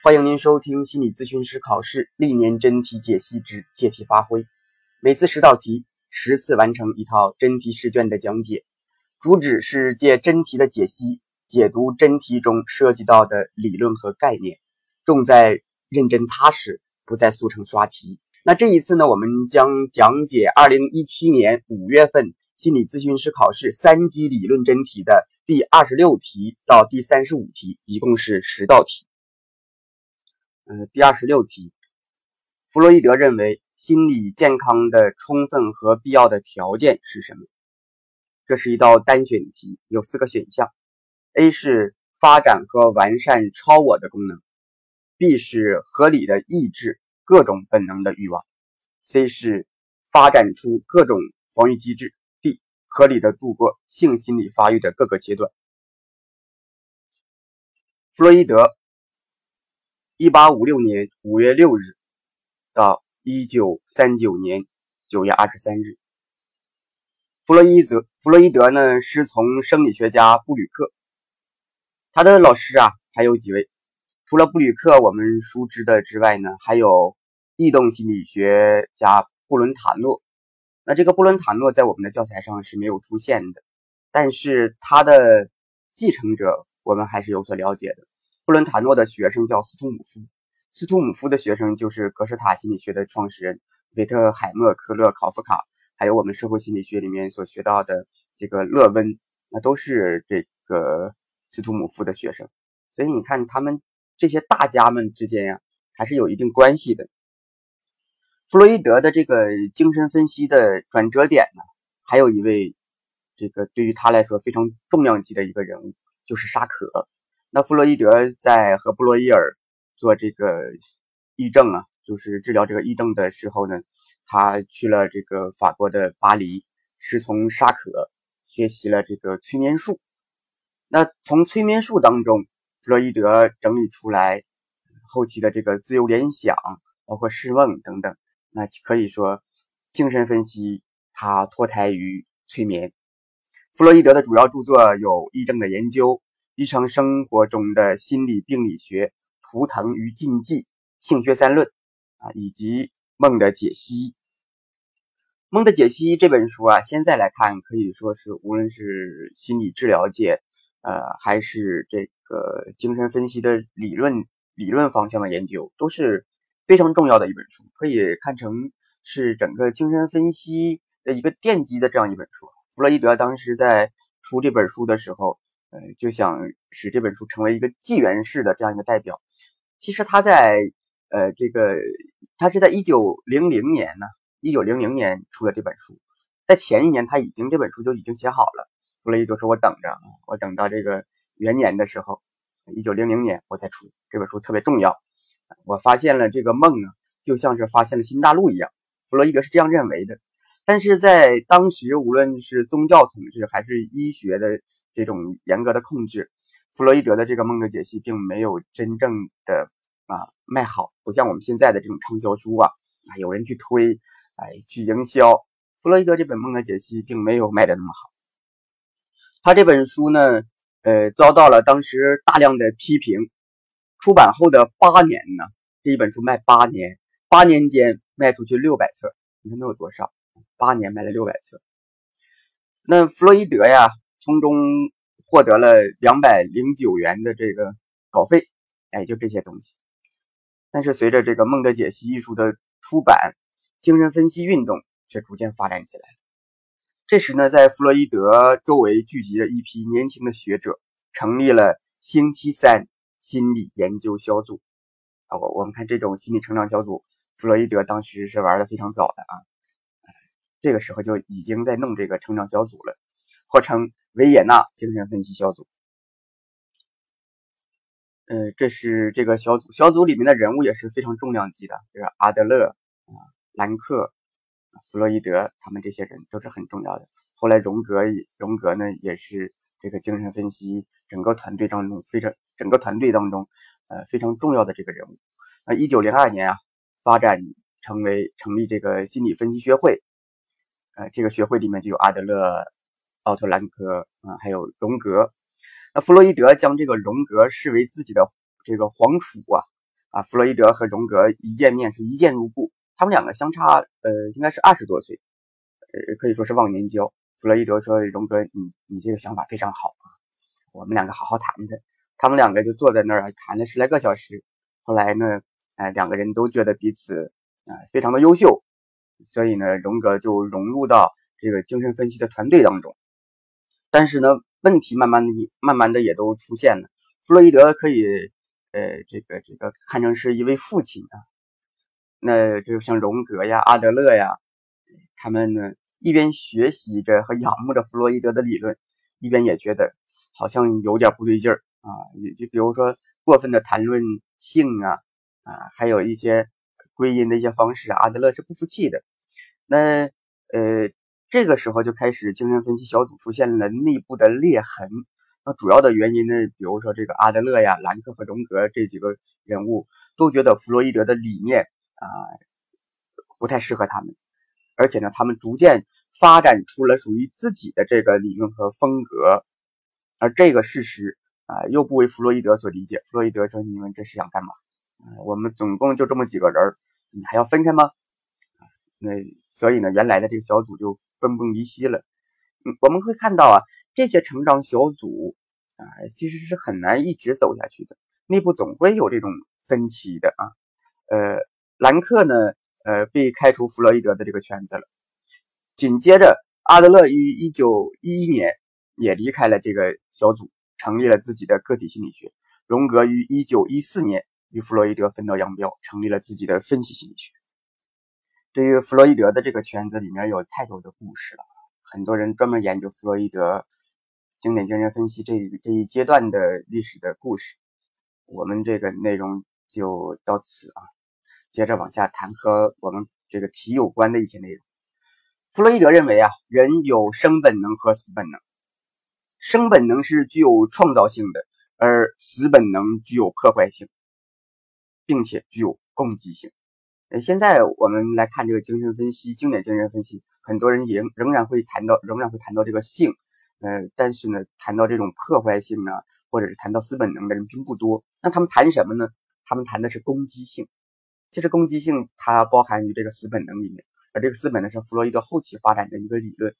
欢迎您收听心理咨询师考试历年真题解析之借题发挥，每次十道题，十次完成一套真题试卷的讲解。主旨是借真题的解析，解读真题中涉及到的理论和概念，重在认真踏实，不在速成刷题。那这一次呢，我们将讲解二零一七年五月份心理咨询师考试三级理论真题的第二十六题到第三十五题，一共是十道题。呃，第二十六题，弗洛伊德认为心理健康的充分和必要的条件是什么？这是一道单选题，有四个选项：A 是发展和完善超我的功能；B 是合理的抑制各种本能的欲望；C 是发展出各种防御机制；D 合理的度过性心理发育的各个阶段。弗洛伊德。一八五六年五月六日到一九三九年九月二十三日，弗洛伊德弗洛伊德呢师从生理学家布吕克，他的老师啊还有几位，除了布吕克我们熟知的之外呢，还有异动心理学家布伦塔诺。那这个布伦塔诺在我们的教材上是没有出现的，但是他的继承者我们还是有所了解的。布伦塔诺的学生叫斯图姆夫，斯图姆夫的学生就是格式塔心理学的创始人维特海默、科勒、考夫卡，还有我们社会心理学里面所学到的这个勒温，那都是这个斯图姆夫的学生。所以你看，他们这些大家们之间呀，还是有一定关系的。弗洛伊德的这个精神分析的转折点呢，还有一位这个对于他来说非常重量级的一个人物，就是沙可。那弗洛伊德在和布洛伊尔做这个癔症啊，就是治疗这个癔症的时候呢，他去了这个法国的巴黎，是从沙可学习了这个催眠术。那从催眠术当中，弗洛伊德整理出来后期的这个自由联想，包括释梦等等。那可以说，精神分析它脱胎于催眠。弗洛伊德的主要著作有《癔症的研究》。日常生活中的心理病理学、图腾与禁忌、性学三论啊，以及梦的解析。梦的解析这本书啊，现在来看可以说是无论是心理治疗界，呃，还是这个精神分析的理论理论方向的研究，都是非常重要的一本书，可以看成是整个精神分析的一个奠基的这样一本书。弗洛伊德当时在出这本书的时候。呃，就想使这本书成为一个纪元式的这样一个代表。其实他在呃这个，他是在一九零零年呢，一九零零年出的这本书，在前一年他已经这本书就已经写好了。弗洛伊德说：“我等着，我等到这个元年的时候，一九零零年我再出这本书，特别重要。我发现了这个梦呢，就像是发现了新大陆一样。”弗洛伊德是这样认为的。但是在当时，无论是宗教统治还是医学的。这种严格的控制，弗洛伊德的这个梦的解析并没有真正的啊卖好，不像我们现在的这种畅销书啊啊有人去推，哎去营销。弗洛伊德这本梦的解析并没有卖的那么好。他这本书呢，呃，遭到了当时大量的批评。出版后的八年呢，这一本书卖八年，八年间卖出去六百册，你看能有多少？八年卖了六百册。那弗洛伊德呀。从中获得了两百零九元的这个稿费，哎，就这些东西。但是随着这个《梦的解析》一书的出版，精神分析运动却逐渐发展起来。这时呢，在弗洛伊德周围聚集了一批年轻的学者，成立了星期三心理研究小组。啊，我我们看这种心理成长小组，弗洛伊德当时是玩的非常早的啊，这个时候就已经在弄这个成长小组了，或称。维也纳精神分析小组，呃，这是这个小组，小组里面的人物也是非常重量级的，就是阿德勒啊、兰克、弗洛伊德，他们这些人都是很重要的。后来荣格，荣格呢也是这个精神分析整个团队当中非常整个团队当中呃非常重要的这个人物。那一九零二年啊，发展成为成立这个心理分析学会，呃，这个学会里面就有阿德勒。奥特兰科啊，还有荣格。那弗洛伊德将这个荣格视为自己的这个皇储啊，啊，弗洛伊德和荣格一见面是一见如故，他们两个相差呃应该是二十多岁，呃可以说是忘年交。弗洛伊德说：“荣格，你你这个想法非常好啊，我们两个好好谈谈。”他们两个就坐在那儿谈了十来个小时。后来呢，哎，两个人都觉得彼此啊非常的优秀，所以呢，荣格就融入到这个精神分析的团队当中。但是呢，问题慢慢的、慢慢的也都出现了。弗洛伊德可以，呃，这个这个看成是一位父亲啊。那就像荣格呀、阿德勒呀，他们呢一边学习着和仰慕着弗洛伊德的理论，一边也觉得好像有点不对劲儿啊。就比如说过分的谈论性啊，啊，还有一些归因的一些方式，阿德勒是不服气的。那呃。这个时候就开始精神分析小组出现了内部的裂痕。那主要的原因呢，比如说这个阿德勒呀、兰克和荣格这几个人物都觉得弗洛伊德的理念啊不太适合他们，而且呢，他们逐渐发展出了属于自己的这个理论和风格。而这个事实啊又不为弗洛伊德所理解。弗洛伊德说：“你们这是想干嘛？我们总共就这么几个人，你还要分开吗？”那所以呢，原来的这个小组就。分崩离析了，嗯，我们会看到啊，这些成长小组啊，其实是很难一直走下去的，内部总会有这种分歧的啊。呃，兰克呢，呃，被开除弗洛伊德的这个圈子了。紧接着，阿德勒于一九一一年也离开了这个小组，成立了自己的个体心理学。荣格于一九一四年与弗洛伊德分道扬镳，成立了自己的分析心理学。对于弗洛伊德的这个圈子里面有太多的故事了，很多人专门研究弗洛伊德经典精神分析这这一阶段的历史的故事。我们这个内容就到此啊，接着往下谈和我们这个题有关的一些内容。弗洛伊德认为啊，人有生本能和死本能，生本能是具有创造性的，而死本能具有破坏性，并且具有攻击性。呃，现在我们来看这个精神分析，经典精神分析，很多人仍仍然会谈到，仍然会谈到这个性，呃，但是呢，谈到这种破坏性啊，或者是谈到死本能的人并不多。那他们谈什么呢？他们谈的是攻击性。其实攻击性它包含于这个死本能里面，而这个死本能是弗洛伊德后期发展的一个理论。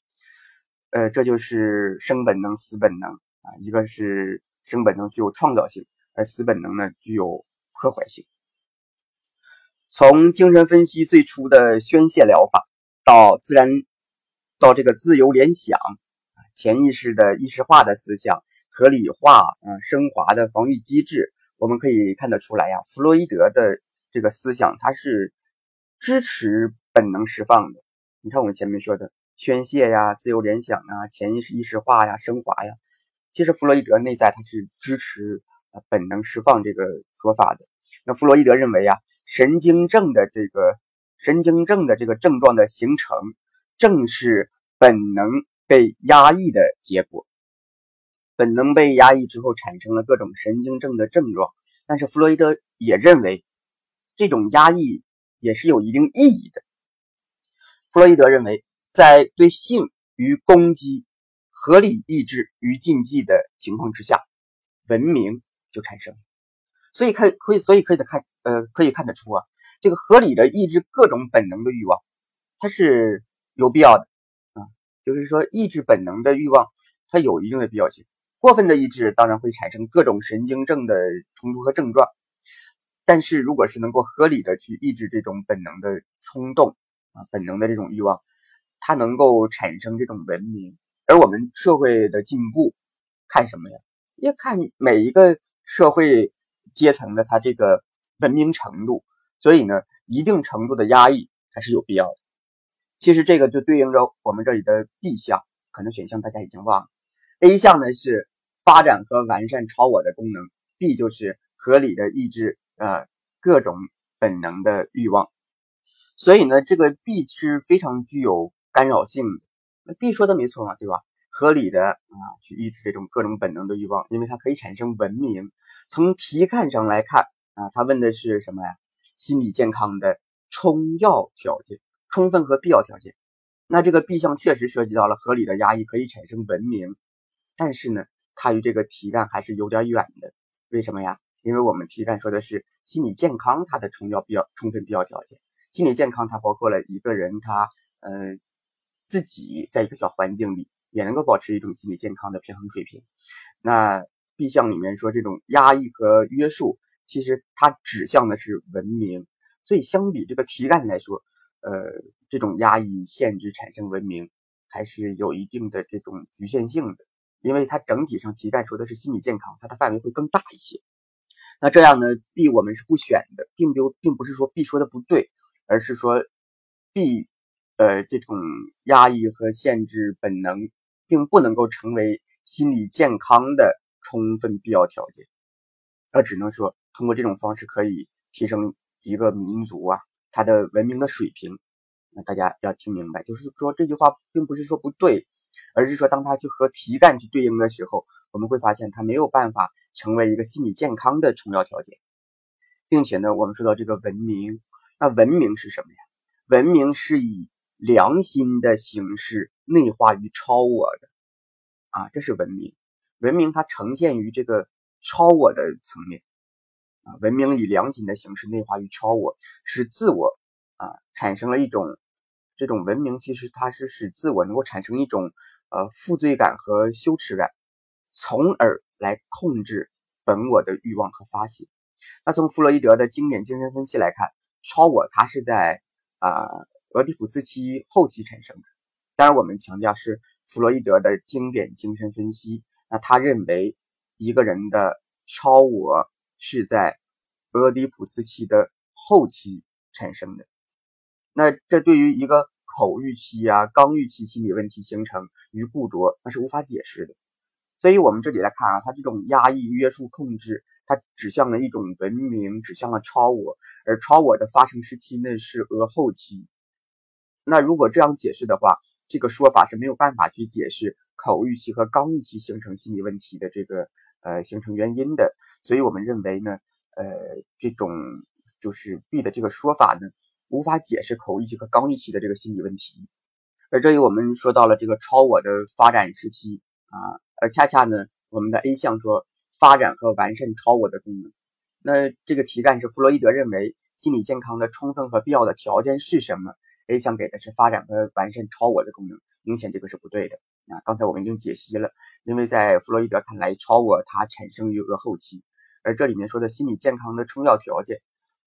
呃，这就是生本能、死本能啊，一个是生本能具有创造性，而死本能呢具有破坏性。从精神分析最初的宣泄疗法，到自然，到这个自由联想，潜意识的意识化的思想，合理化，嗯，升华的防御机制，我们可以看得出来呀。弗洛伊德的这个思想，它是支持本能释放的。你看我们前面说的宣泄呀、自由联想啊、潜意识意识化呀、升华呀，其实弗洛伊德内在他是支持呃本能释放这个说法的。那弗洛伊德认为呀。神经症的这个神经症的这个症状的形成，正是本能被压抑的结果。本能被压抑之后，产生了各种神经症的症状。但是弗洛伊德也认为，这种压抑也是有一定意义的。弗洛伊德认为，在对性与攻击、合理抑制与禁忌的情况之下，文明就产生。所以看可以，所以可以的看，呃，可以看得出啊，这个合理的抑制各种本能的欲望，它是有必要的啊。就是说，抑制本能的欲望，它有一定的必要性。过分的抑制当然会产生各种神经症的冲突和症状。但是，如果是能够合理的去抑制这种本能的冲动啊，本能的这种欲望，它能够产生这种文明。而我们社会的进步，看什么呀？要看每一个社会。阶层的他这个文明程度，所以呢，一定程度的压抑还是有必要的。其实这个就对应着我们这里的 B 项，可能选项大家已经忘了。A 项呢是发展和完善超我的功能，B 就是合理的抑制呃各种本能的欲望。所以呢，这个 B 是非常具有干扰性的。那 B 说的没错嘛，对吧？合理的啊，去抑制这种各种本能的欲望，因为它可以产生文明。从题干上来看啊，他问的是什么呀？心理健康的充要条件、充分和必要条件。那这个 B 项确实涉及到了合理的压抑可以产生文明，但是呢，它与这个题干还是有点远的。为什么呀？因为我们题干说的是心理健康它的充要必要充分必要条件。心理健康它包括了一个人他呃自己在一个小环境里也能够保持一种心理健康的平衡水平。那 B 项里面说这种压抑和约束，其实它指向的是文明。所以相比这个题干来说，呃，这种压抑、限制产生文明还是有一定的这种局限性的，因为它整体上题干说的是心理健康，它的范围会更大一些。那这样呢，B 我们是不选的，并不并不是说 B 说的不对，而是说 B 呃这种压抑和限制本能，并不能够成为心理健康的充分必要条件，而只能说通过这种方式可以提升。一个民族啊，它的文明的水平，那大家要听明白，就是说这句话并不是说不对，而是说当它去和题干去对应的时候，我们会发现它没有办法成为一个心理健康的重要条件，并且呢，我们说到这个文明，那文明是什么呀？文明是以良心的形式内化于超我的啊，这是文明。文明它呈现于这个超我的层面。文明以良心的形式内化于超我，使自我啊产生了一种这种文明，其实它是使自我能够产生一种呃负罪感和羞耻感，从而来控制本我的欲望和发泄。那从弗洛伊德的经典精神分析来看，超我它是在啊俄狄浦斯期后期产生的。当然，我们强调是弗洛伊德的经典精神分析。那他认为一个人的超我。是在俄狄浦斯期的后期产生的。那这对于一个口欲期啊、刚欲期心理问题形成与固着，那是无法解释的。所以，我们这里来看啊，它这种压抑、约束、控制，它指向了一种文明，指向了超我，而超我的发生时期呢是俄后期。那如果这样解释的话，这个说法是没有办法去解释口欲期和刚欲期形成心理问题的这个。呃，形成原因的，所以我们认为呢，呃，这种就是 B 的这个说法呢，无法解释口欲期和刚欲期的这个心理问题。而这里我们说到了这个超我的发展时期啊，而恰恰呢，我们的 A 项说发展和完善超我的功能。那这个题干是弗洛伊德认为心理健康的充分和必要的条件是什么？A 项给的是发展和完善超我的功能，明显这个是不对的。啊，刚才我们已经解析了，因为在弗洛伊德看来，超我它产生于一个后期，而这里面说的心理健康的充要条件，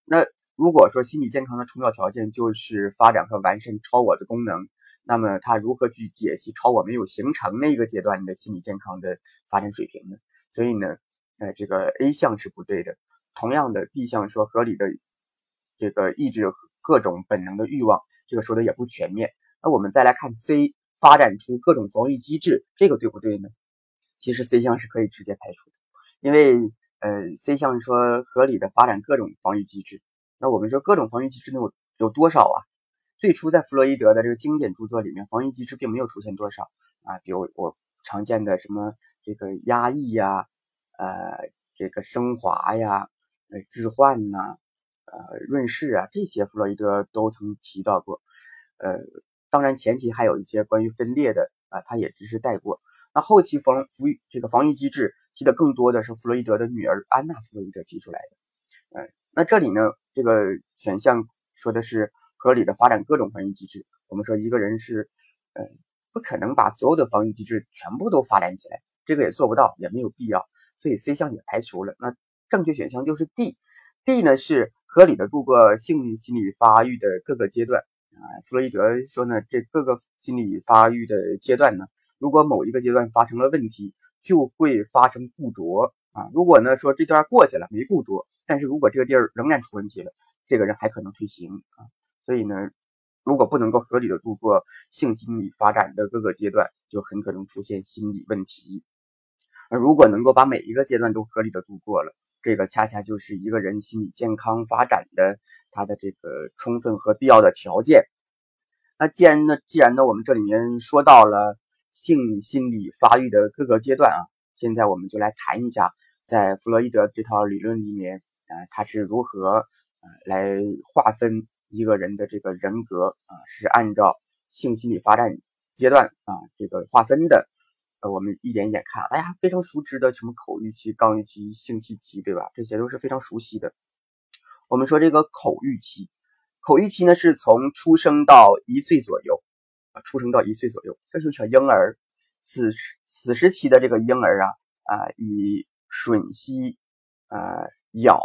那如果说心理健康的充要条件就是发展和完善超我的功能，那么它如何去解析超我没有形成那个阶段的心理健康的发展水平呢？所以呢，呃，这个 A 项是不对的。同样的，B 项说合理的这个抑制各种本能的欲望，这个说的也不全面。那我们再来看 C。发展出各种防御机制，这个对不对呢？其实 C 项是可以直接排除的，因为呃 C 项说合理的发展各种防御机制，那我们说各种防御机制能有有多少啊？最初在弗洛伊德的这个经典著作里面，防御机制并没有出现多少啊，比如我常见的什么这个压抑呀，呃这个升华呀，呃置换呐，呃润饰啊，这些弗洛伊德都曾提到过，呃。当然，前期还有一些关于分裂的啊，他也只是带过。那后期防防这个防御机制提的更多的是弗洛伊德的女儿安娜·弗洛伊德提出来的。嗯，那这里呢，这个选项说的是合理的发展各种防御机制。我们说一个人是，嗯，不可能把所有的防御机制全部都发展起来，这个也做不到，也没有必要。所以 C 项也排除了。那正确选项就是 D，D 呢是合理的度过性心理发育的各个阶段。啊，弗洛伊德说呢，这各个心理发育的阶段呢，如果某一个阶段发生了问题，就会发生固着啊。如果呢说这段过去了没固着，但是如果这个地儿仍然出问题了，这个人还可能退行啊。所以呢，如果不能够合理的度过性心理发展的各个阶段，就很可能出现心理问题。而如果能够把每一个阶段都合理的度过了，这个恰恰就是一个人心理健康发展的他的这个充分和必要的条件。那既然呢，既然呢，我们这里面说到了性心理发育的各个阶段啊，现在我们就来谈一下，在弗洛伊德这套理论里面，呃，他是如何呃来划分一个人的这个人格啊，是按照性心理发展阶段啊这个划分的。呃，我们一点一点看，大家非常熟知的什么口欲期、肛欲期、性器期，对吧？这些都是非常熟悉的。我们说这个口欲期，口欲期呢是从出生到一岁左右啊，出生到一岁左右，这就是小婴儿。此时此时期的这个婴儿啊啊，以吮吸、呃咬、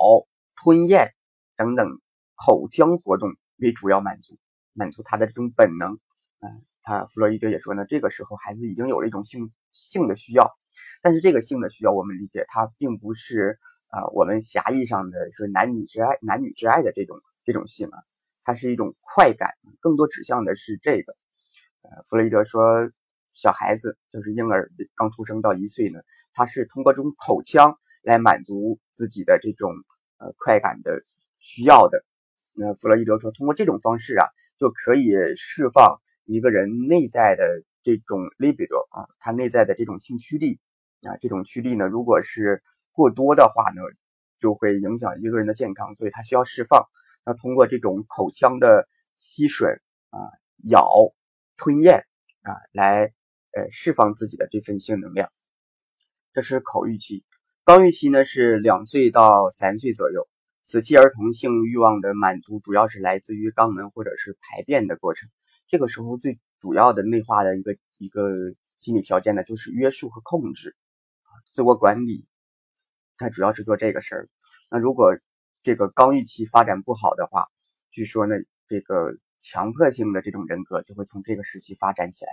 吞咽等等口腔活动为主要满足，满足他的这种本能。嗯，他弗洛伊德也说呢，这个时候孩子已经有了一种性性的需要，但是这个性的需要，我们理解它并不是啊我们狭义上的说男女之爱、男女之爱的这种这种性啊，它是一种快感，更多指向的是这个。呃，弗洛伊德说。小孩子就是婴儿刚出生到一岁呢，他是通过这种口腔来满足自己的这种呃快感的需要的。那弗洛伊德说，通过这种方式啊，就可以释放一个人内在的这种 libido 啊，他内在的这种性驱力啊，这种驱力呢，如果是过多的话呢，就会影响一个人的健康，所以他需要释放。那通过这种口腔的吸吮啊、咬、吞咽啊来。呃，释放自己的这份性能量，这是口欲期。肛欲期呢是两岁到三岁左右。此期儿童性欲望的满足主要是来自于肛门或者是排便的过程。这个时候最主要的内化的一个一个心理条件呢，就是约束和控制自我管理。它主要是做这个事儿。那如果这个刚预期发展不好的话，据说呢，这个强迫性的这种人格就会从这个时期发展起来。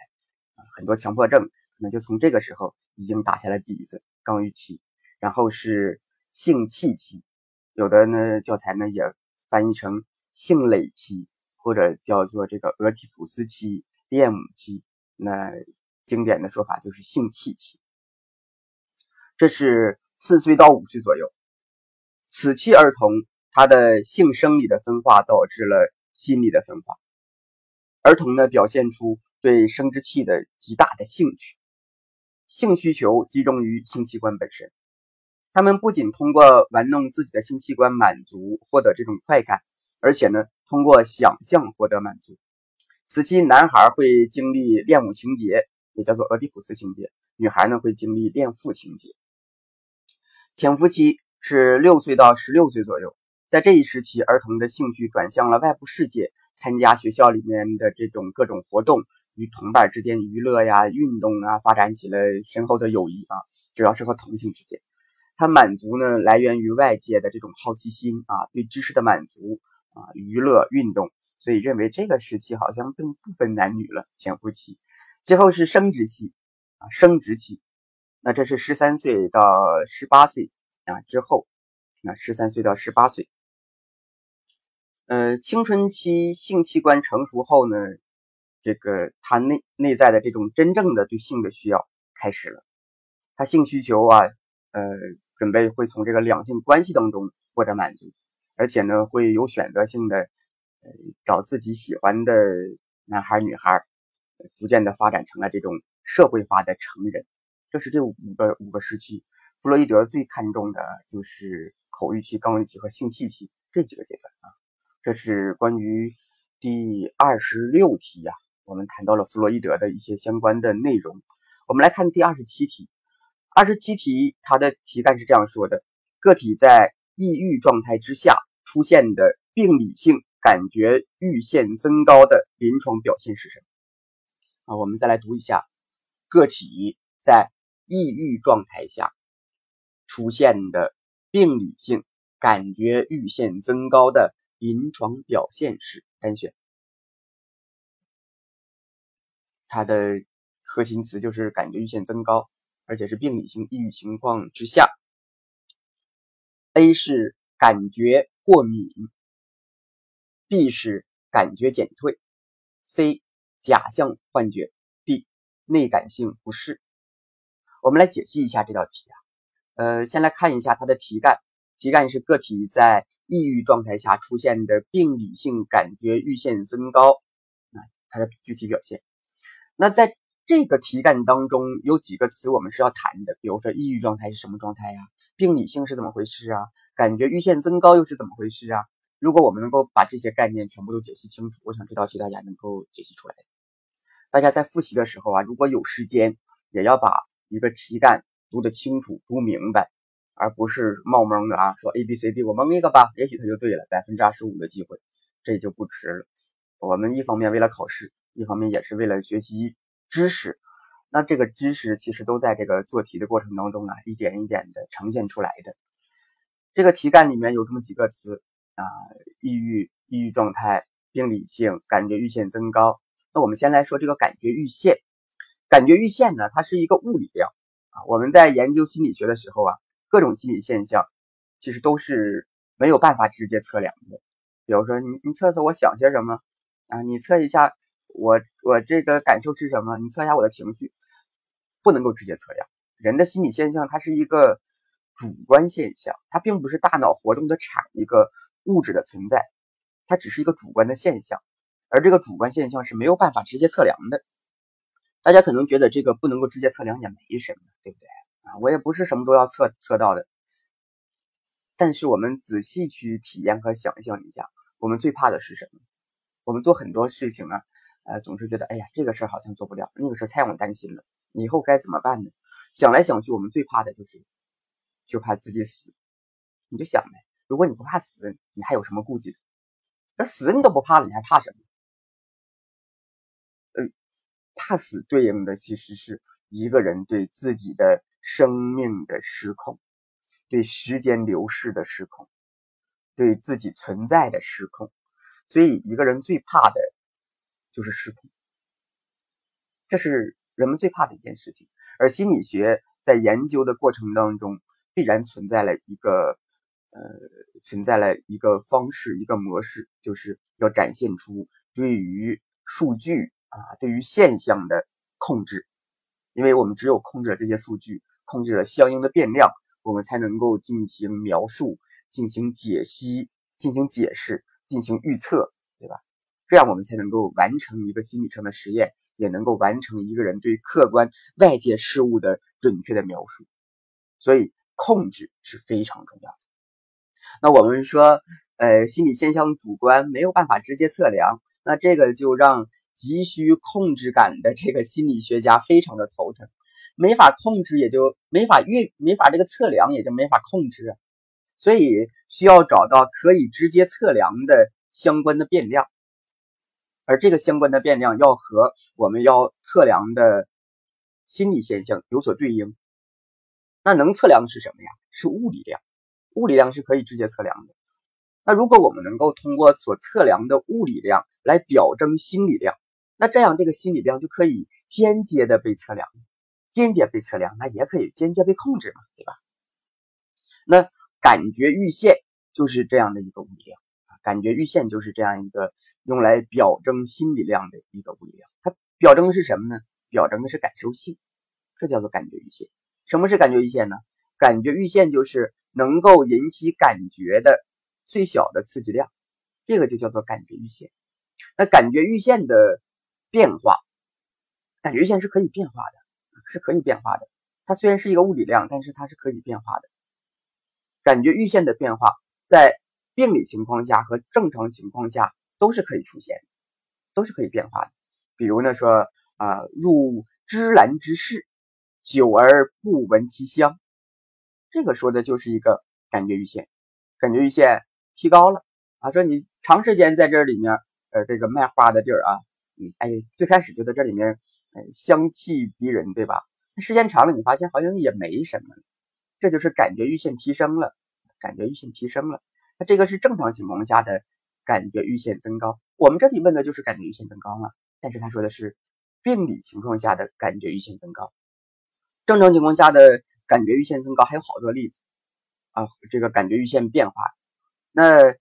很多强迫症可能就从这个时候已经打下了底子，刚预期，然后是性气期，有的呢教材呢也翻译成性累期，或者叫做这个俄狄浦斯期、恋母期，那经典的说法就是性器期。这是四岁到五岁左右，此期儿童他的性生理的分化导致了心理的分化，儿童呢表现出。对生殖器的极大的兴趣，性需求集中于性器官本身。他们不仅通过玩弄自己的性器官满足获得这种快感，而且呢，通过想象获得满足。此期男孩会经历恋母情节，也叫做俄狄浦斯情节；女孩呢会经历恋父情节。潜伏期是六岁到十六岁左右，在这一时期，儿童的兴趣转向了外部世界，参加学校里面的这种各种活动。与同伴之间娱乐呀、运动啊，发展起了深厚的友谊啊。主要是和同性之间，他满足呢来源于外界的这种好奇心啊，对知识的满足啊，娱乐、运动，所以认为这个时期好像并不分男女了。潜伏期最后是生殖期啊，生殖期，那这是十三岁到十八岁啊之后，那十三岁到十八岁，呃，青春期性器官成熟后呢？这个他内内在的这种真正的对性的需要开始了，他性需求啊，呃，准备会从这个两性关系当中获得满足，而且呢，会有选择性的，找自己喜欢的男孩女孩，逐渐的发展成了这种社会化的成人。这是这五个五个时期，弗洛伊德最看重的就是口欲期、肛欲期和性器期这几个阶段啊。这是关于第二十六题呀。我们谈到了弗洛伊德的一些相关的内容，我们来看第二十七题。二十七题它的题干是这样说的：个体在抑郁状态之下出现的病理性感觉阈限增高的临床表现是什么？啊，我们再来读一下：个体在抑郁状态下出现的病理性感觉阈限增高的临床表现是单选。它的核心词就是感觉阈限增高，而且是病理性抑郁情况之下。A 是感觉过敏，B 是感觉减退，C 假象幻觉，D 内感性不适。我们来解析一下这道题啊，呃，先来看一下它的题干，题干是个体在抑郁状态下出现的病理性感觉阈限增高，啊，它的具体表现。那在这个题干当中有几个词我们是要谈的，比如说抑郁状态是什么状态呀？病理性是怎么回事啊？感觉阈限增高又是怎么回事啊？如果我们能够把这些概念全部都解析清楚，我想这道题大家能够解析出来。大家在复习的时候啊，如果有时间，也要把一个题干读得清楚、读明白，而不是冒蒙的啊，说 A B C D，我蒙一个吧，也许它就对了，百分之二十五的机会，这就不值了。我们一方面为了考试，一方面也是为了学习知识。那这个知识其实都在这个做题的过程当中啊，一点一点的呈现出来的。这个题干里面有这么几个词啊，抑郁、抑郁状态、病理性、感觉阈限增高。那我们先来说这个感觉阈限。感觉阈限呢，它是一个物理量啊。我们在研究心理学的时候啊，各种心理现象其实都是没有办法直接测量的。比如说，你你测测我想些什么啊？你测一下我我这个感受是什么？你测一下我的情绪。不能够直接测量人的心理现象，它是一个主观现象，它并不是大脑活动的产一个物质的存在，它只是一个主观的现象，而这个主观现象是没有办法直接测量的。大家可能觉得这个不能够直接测量也没什么，对不对啊？我也不是什么都要测测到的，但是我们仔细去体验和想象一下，我们最怕的是什么？我们做很多事情啊，呃，总是觉得哎呀，这个事儿好像做不了，那个事儿太让我担心了。以后该怎么办呢？想来想去，我们最怕的就是，就怕自己死。你就想呗，如果你不怕死，你还有什么顾忌？那死你都不怕了，你还怕什么？嗯，怕死对应的其实是一个人对自己的生命的失控，对时间流逝的失控，对自己存在的失控。所以，一个人最怕的就是失控。这是。人们最怕的一件事情，而心理学在研究的过程当中，必然存在了一个，呃，存在了一个方式，一个模式，就是要展现出对于数据啊，对于现象的控制。因为我们只有控制了这些数据，控制了相应的变量，我们才能够进行描述、进行解析、进行解释、进行预测，对吧？这样我们才能够完成一个心理上的实验。也能够完成一个人对客观外界事物的准确的描述，所以控制是非常重要的。那我们说，呃，心理现象主观没有办法直接测量，那这个就让急需控制感的这个心理学家非常的头疼，没法控制，也就没法运，没法这个测量，也就没法控制。所以需要找到可以直接测量的相关的变量。而这个相关的变量要和我们要测量的心理现象有所对应，那能测量的是什么呀？是物理量，物理量是可以直接测量的。那如果我们能够通过所测量的物理量来表征心理量，那这样这个心理量就可以间接的被测量，间接被测量，那也可以间接被控制嘛，对吧？那感觉阈限就是这样的一个物理量。感觉阈限就是这样一个用来表征心理量的一个物理量，它表征的是什么呢？表征的是感受性，这叫做感觉阈限。什么是感觉阈限呢？感觉阈限就是能够引起感觉的最小的刺激量，这个就叫做感觉阈限。那感觉阈限的变化，感觉阈限是可以变化的，是可以变化的。它虽然是一个物理量，但是它是可以变化的。感觉阈限的变化在。病理情况下和正常情况下都是可以出现，都是可以变化的。比如呢，说啊，入芝兰之室，久而不闻其香，这个说的就是一个感觉阈限，感觉阈限提高了啊。说你长时间在这里面，呃，这个卖花的地儿啊，你哎，最开始就在这里面，呃，香气逼人，对吧？时间长了，你发现好像也没什么，这就是感觉阈限提升了，感觉阈限提升了。那这个是正常情况下的感觉阈限增高，我们这里问的就是感觉阈限增高嘛？但是他说的是病理情况下的感觉阈限增高，正常情况下的感觉阈限增高还有好多例子啊，这个感觉阈限变化。那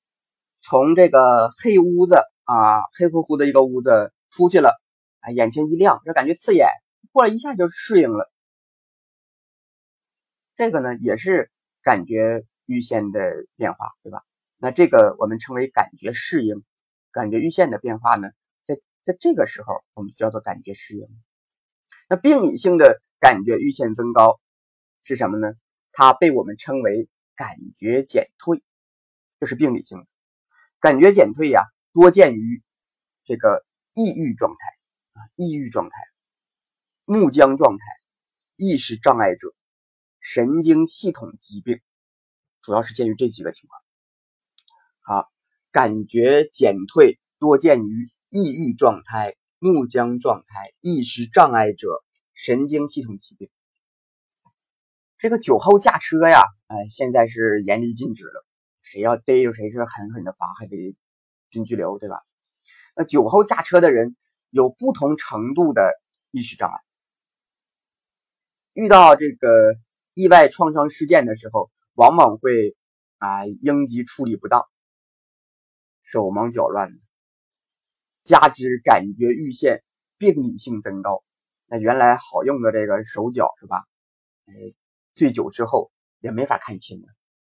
从这个黑屋子啊，黑乎乎的一个屋子出去了啊，眼前一亮，这感觉刺眼，过了一下就适应了。这个呢也是感觉。阈限的变化，对吧？那这个我们称为感觉适应，感觉阈限的变化呢，在在这个时候我们叫做感觉适应。那病理性的感觉阈限增高是什么呢？它被我们称为感觉减退，这是病理性的感觉减退呀，多见于这个抑郁状态啊，抑郁状态、木僵状态、意识障碍者、神经系统疾病，主要是见于这几个情况。好，感觉减退多见于抑郁状态、木僵状态、意识障碍者、神经系统疾病。这个酒后驾车呀，哎，现在是严厉禁止了，谁要逮着谁是狠狠的罚，还得拘拘留，对吧？那酒后驾车的人有不同程度的意识障碍，遇到这个意外创伤事件的时候，往往会啊应急处理不当。手忙脚乱的，加之感觉阈限病理性增高，那原来好用的这个手脚是吧？哎，醉酒之后也没法看清了，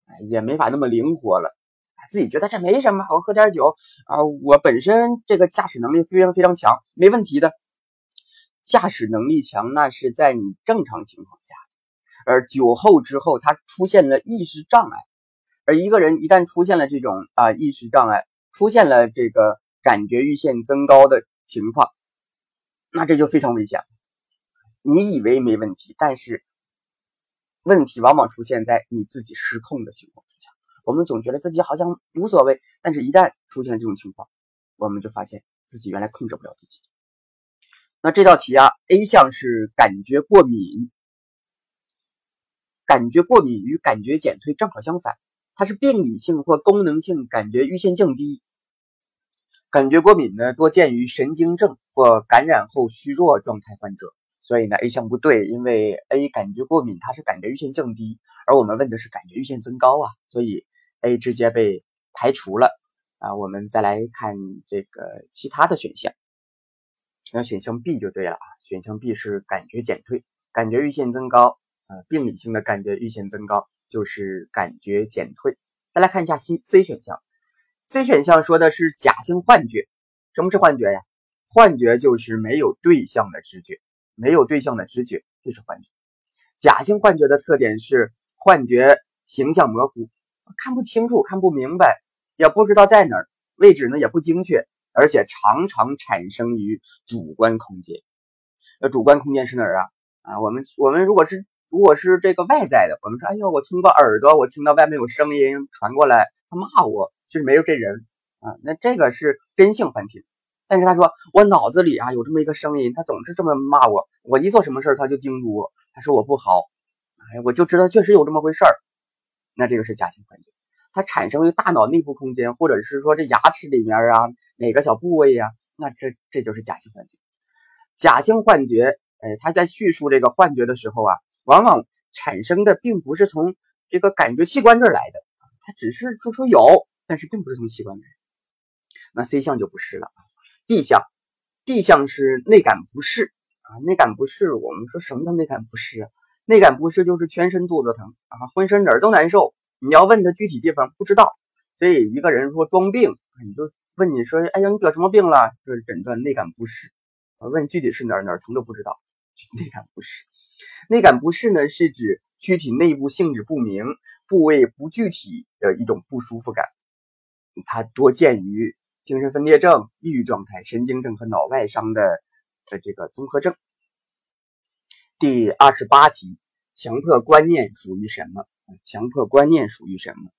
哎，也没法那么灵活了，自己觉得这没什么，我喝点酒啊，我本身这个驾驶能力非常非常强，没问题的。驾驶能力强，那是在你正常情况下，而酒后之后，他出现了意识障碍，而一个人一旦出现了这种啊意识障碍，出现了这个感觉阈限增高的情况，那这就非常危险。你以为没问题，但是问题往往出现在你自己失控的情况之下。我们总觉得自己好像无所谓，但是一旦出现这种情况，我们就发现自己原来控制不了自己。那这道题啊，A 项是感觉过敏，感觉过敏与感觉减退正好相反。它是病理性或功能性感觉阈限降低，感觉过敏呢多见于神经症或感染后虚弱状态患者，所以呢 A 项不对，因为 A 感觉过敏它是感觉阈限降低，而我们问的是感觉阈限增高啊，所以 A 直接被排除了啊。我们再来看这个其他的选项，那选项 B 就对了啊，选项 B 是感觉减退，感觉阈限增高，呃，病理性的感觉阈限增高。就是感觉减退。再来看一下 C C 选项，C 选项说的是假性幻觉。什么是幻觉呀？幻觉就是没有对象的知觉，没有对象的知觉，这是幻觉。假性幻觉的特点是幻觉形象模糊，看不清楚，看不明白，也不知道在哪儿，位置呢也不精确，而且常常产生于主观空间。那主观空间是哪儿啊？啊，我们我们如果是。如果是这个外在的，我们说，哎呦，我通过耳朵，我听到外面有声音传过来，他骂我，就是没有这人啊，那这个是真性幻听。但是他说我脑子里啊有这么一个声音，他总是这么骂我，我一做什么事他就叮嘱我，他说我不好，哎，我就知道确实有这么回事儿，那这个是假性幻觉，它产生于大脑内部空间，或者是说这牙齿里面啊哪个小部位呀，那这这就是假性幻觉。假性幻觉，哎，他在叙述这个幻觉的时候啊。往往产生的并不是从这个感觉器官这儿来的，他只是就说有，但是并不是从器官来。那 C 项就不是了，D 项，D 项是内感不适啊，内感不适，我们说什么叫内感不适啊？内感不适就是全身肚子疼啊，浑身哪儿都难受。你要问他具体地方不知道，所以一个人说装病，你就问你说，哎呀，你得什么病了？就是诊断内感不适。问具体是哪儿哪儿疼都不知道，内感不适。内感不适呢，是指躯体内部性质不明、部位不具体的一种不舒服感，它多见于精神分裂症、抑郁状态、神经症和脑外伤的的这个综合症。第二十八题，强迫观念属于什么？强迫观念属于什么？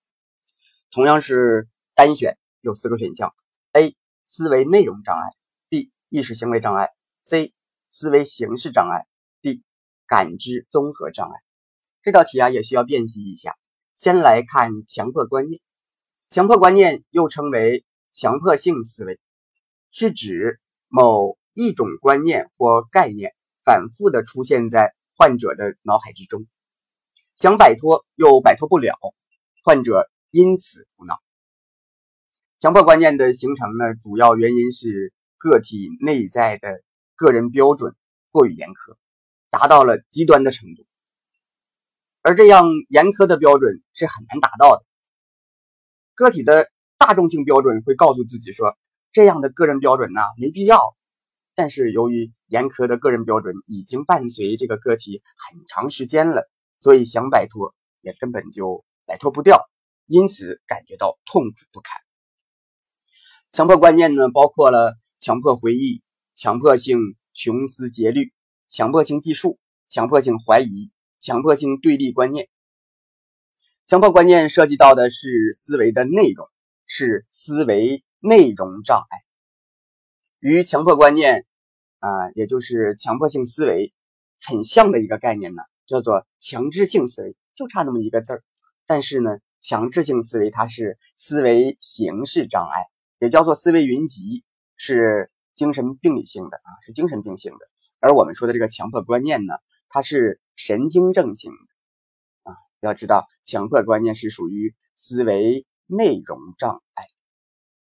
同样是单选，有四个选项：A. 思维内容障碍；B. 意识行为障碍；C. 思维形式障碍；D.。感知综合障碍这道题啊，也需要辨析一下。先来看强迫观念，强迫观念又称为强迫性思维，是指某一种观念或概念反复的出现在患者的脑海之中，想摆脱又摆脱不了，患者因此苦恼。强迫观念的形成呢，主要原因是个体内在的个人标准过于严苛。达到了极端的程度，而这样严苛的标准是很难达到的。个体的大众性标准会告诉自己说，这样的个人标准呢没必要。但是由于严苛的个人标准已经伴随这个个体很长时间了，所以想摆脱也根本就摆脱不掉，因此感觉到痛苦不堪。强迫观念呢，包括了强迫回忆、强迫性穷思竭虑。强迫性记述、强迫性怀疑、强迫性对立观念。强迫观念涉及到的是思维的内容，是思维内容障碍。与强迫观念啊，也就是强迫性思维很像的一个概念呢，叫做强制性思维，就差那么一个字儿。但是呢，强制性思维它是思维形式障碍，也叫做思维云集，是精神病理性的啊，是精神病性的。而我们说的这个强迫观念呢，它是神经症性的啊。要知道，强迫观念是属于思维内容障碍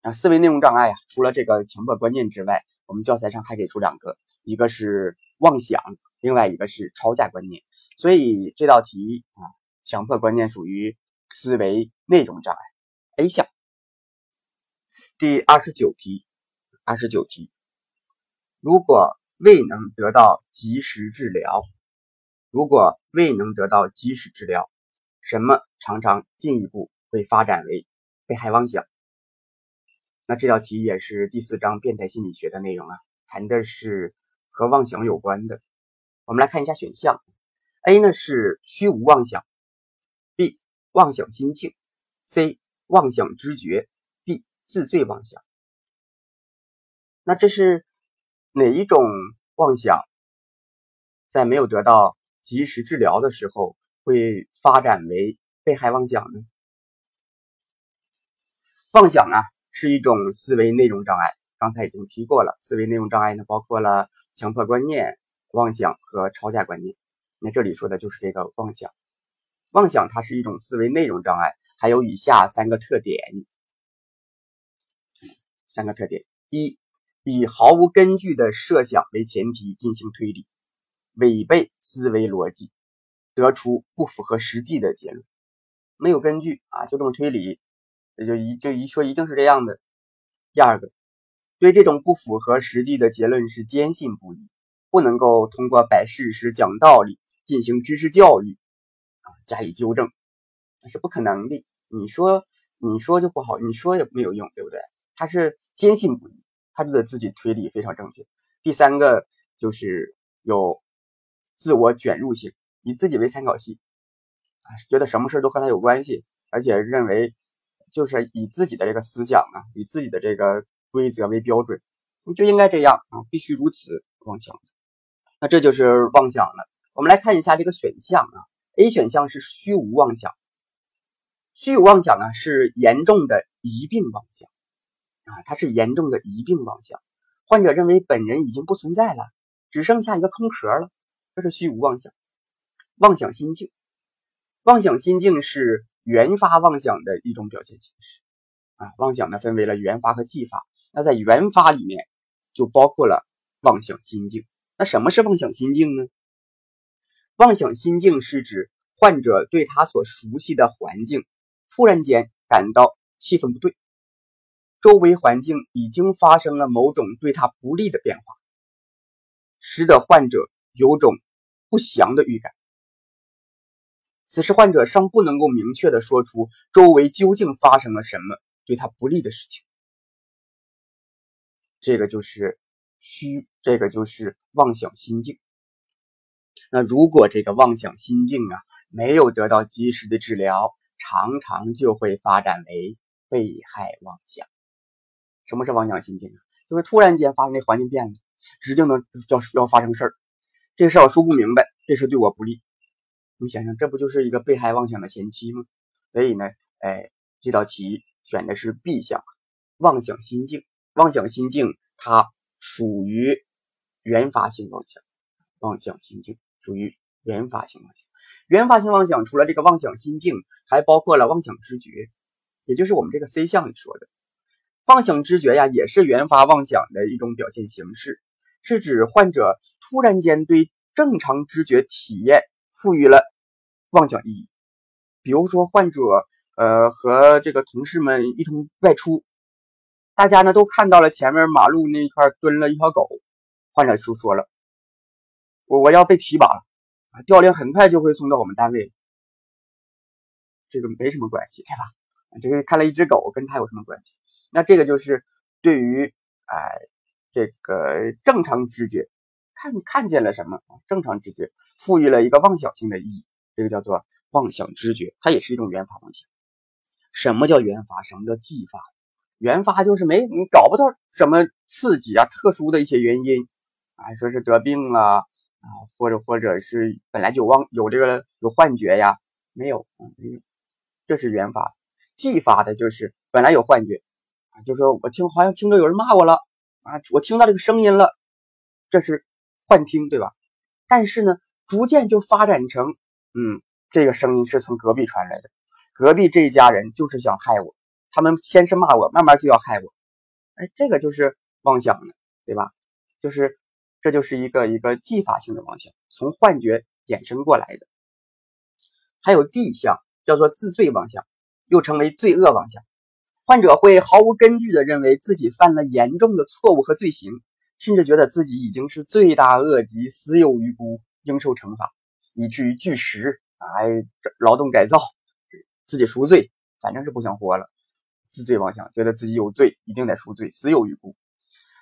啊。思维内容障碍啊，除了这个强迫观念之外，我们教材上还给出两个，一个是妄想，另外一个是超价观念。所以这道题啊。强迫观念属于思维内容障碍，A 项。第二十九题，二十九题，如果未能得到及时治疗，如果未能得到及时治疗，什么常常进一步会发展为被害妄想？那这道题也是第四章变态心理学的内容啊，谈的是和妄想有关的。我们来看一下选项，A 呢是虚无妄想。B 妄想心境，C 妄想知觉，D 自罪妄想。那这是哪一种妄想，在没有得到及时治疗的时候，会发展为被害妄想呢？妄想啊，是一种思维内容障碍。刚才已经提过了，思维内容障碍呢，包括了强迫观念、妄想和超价观念。那这里说的就是这个妄想。妄想它是一种思维内容障碍，还有以下三个特点。三个特点：一、以毫无根据的设想为前提进行推理，违背思维逻辑，得出不符合实际的结论。没有根据啊，就这么推理，也就一就一说一定是这样的。第二个，对这种不符合实际的结论是坚信不疑，不能够通过摆事实、讲道理进行知识教育啊。加以纠正，那是不可能的。你说，你说就不好，你说也没有用，对不对？他是坚信不疑，他觉得自己推理非常正确。第三个就是有自我卷入性，以自己为参考系啊，觉得什么事都和他有关系，而且认为就是以自己的这个思想啊，以自己的这个规则为标准，你就应该这样啊，必须如此妄想。那这就是妄想了。我们来看一下这个选项啊。A 选项是虚无妄想，虚无妄想呢是严重的疑病妄想啊，它是严重的疑病妄想。患者认为本人已经不存在了，只剩下一个空壳了，这是虚无妄想。妄想心境，妄想心境是原发妄想的一种表现形式啊。妄想呢分为了原发和继发，那在原发里面就包括了妄想心境。那什么是妄想心境呢？妄想心境是指患者对他所熟悉的环境突然间感到气氛不对，周围环境已经发生了某种对他不利的变化，使得患者有种不祥的预感。此时患者尚不能够明确的说出周围究竟发生了什么对他不利的事情，这个就是虚，这个就是妄想心境。那如果这个妄想心境啊没有得到及时的治疗，常常就会发展为被害妄想。什么是妄想心境啊？就是突然间发生这环境变了，指定能要要发生事儿，这事我说不明白，这事对我不利。你想想，这不就是一个被害妄想的前期吗？所以呢，哎，这道题选的是 B 项，妄想心境。妄想心境它属于原发性妄想，妄想心境。属于原发性妄想。原发性妄想除了这个妄想心境，还包括了妄想知觉，也就是我们这个 C 项里说的妄想知觉呀，也是原发妄想的一种表现形式，是指患者突然间对正常知觉体验赋予了妄想意义。比如说，患者呃和这个同事们一同外出，大家呢都看到了前面马路那一块蹲了一条狗，患者就说了。我我要被提拔了啊！调令很快就会送到我们单位，这个没什么关系，对吧？这个看了一只狗，跟他有什么关系？那这个就是对于哎这个正常知觉看看见了什么正常知觉赋予了一个妄想性的意义，这个叫做妄想知觉，它也是一种原发妄想。什么叫原发？什么叫继发？原发就是没你找不到什么刺激啊，特殊的一些原因啊，说是得病了啊，或者或者是本来就忘有这个有幻觉呀，没有，没有，这是原发。继发的就是本来有幻觉啊，就说我听好像听着有人骂我了啊，我听到这个声音了，这是幻听，对吧？但是呢，逐渐就发展成，嗯，这个声音是从隔壁传来的，隔壁这一家人就是想害我。他们先是骂我，慢慢就要害我，哎，这个就是妄想的，对吧？就是这就是一个一个继发性的妄想，从幻觉衍生过来的。还有地相，叫做自罪妄想，又称为罪恶妄想。患者会毫无根据的认为自己犯了严重的错误和罪行，甚至觉得自己已经是罪大恶极、死有余辜，应受惩罚，以至于拒食，哎，劳动改造，自己赎罪，反正是不想活了。自罪妄想，觉得自己有罪，一定得赎罪，死有余辜。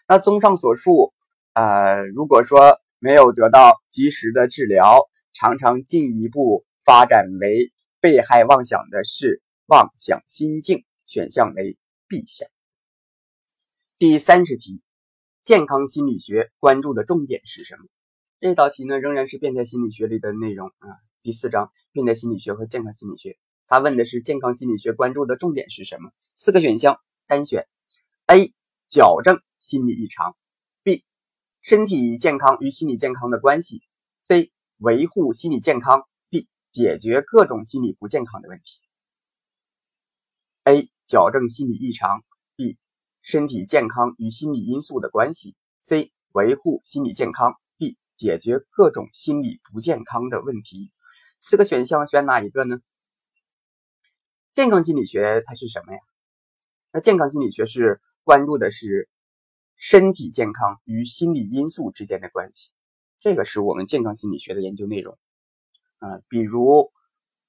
那综上所述，呃，如果说没有得到及时的治疗，常常进一步发展为被害妄想的是妄想心境，选项为 B 项。第三十题，健康心理学关注的重点是什么？这道题呢，仍然是变态心理学里的内容啊。第四章，变态心理学和健康心理学。他问的是健康心理学关注的重点是什么？四个选项单选：A. 矫正心理异常；B. 身体健康与心理健康的关系；C. 维护心理健康；D. 解决各种心理不健康的问题。A. 矫正心理异常；B. 身体健康与心理因素的关系；C. 维护心理健康解决各种心理不健康的问题。四个选项选哪一个呢？健康心理学它是什么呀？那健康心理学是关注的是身体健康与心理因素之间的关系，这个是我们健康心理学的研究内容啊。比如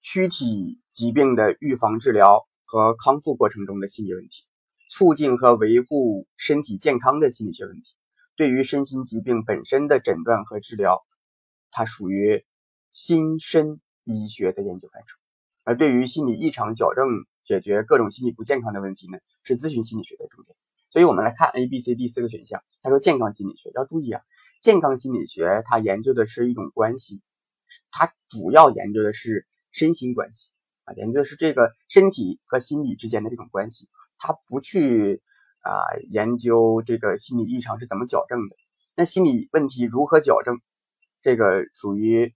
躯体疾病的预防治疗和康复过程中的心理问题，促进和维护身体健康的心理学问题，对于身心疾病本身的诊断和治疗，它属于心身医学的研究范畴。而对于心理异常矫正、解决各种心理不健康的问题呢，是咨询心理学的重点。所以，我们来看 A、B、C、D 四个选项。他说，健康心理学要注意啊，健康心理学它研究的是一种关系，它主要研究的是身心关系啊，研究的是这个身体和心理之间的这种关系。它不去啊研究这个心理异常是怎么矫正的，那心理问题如何矫正，这个属于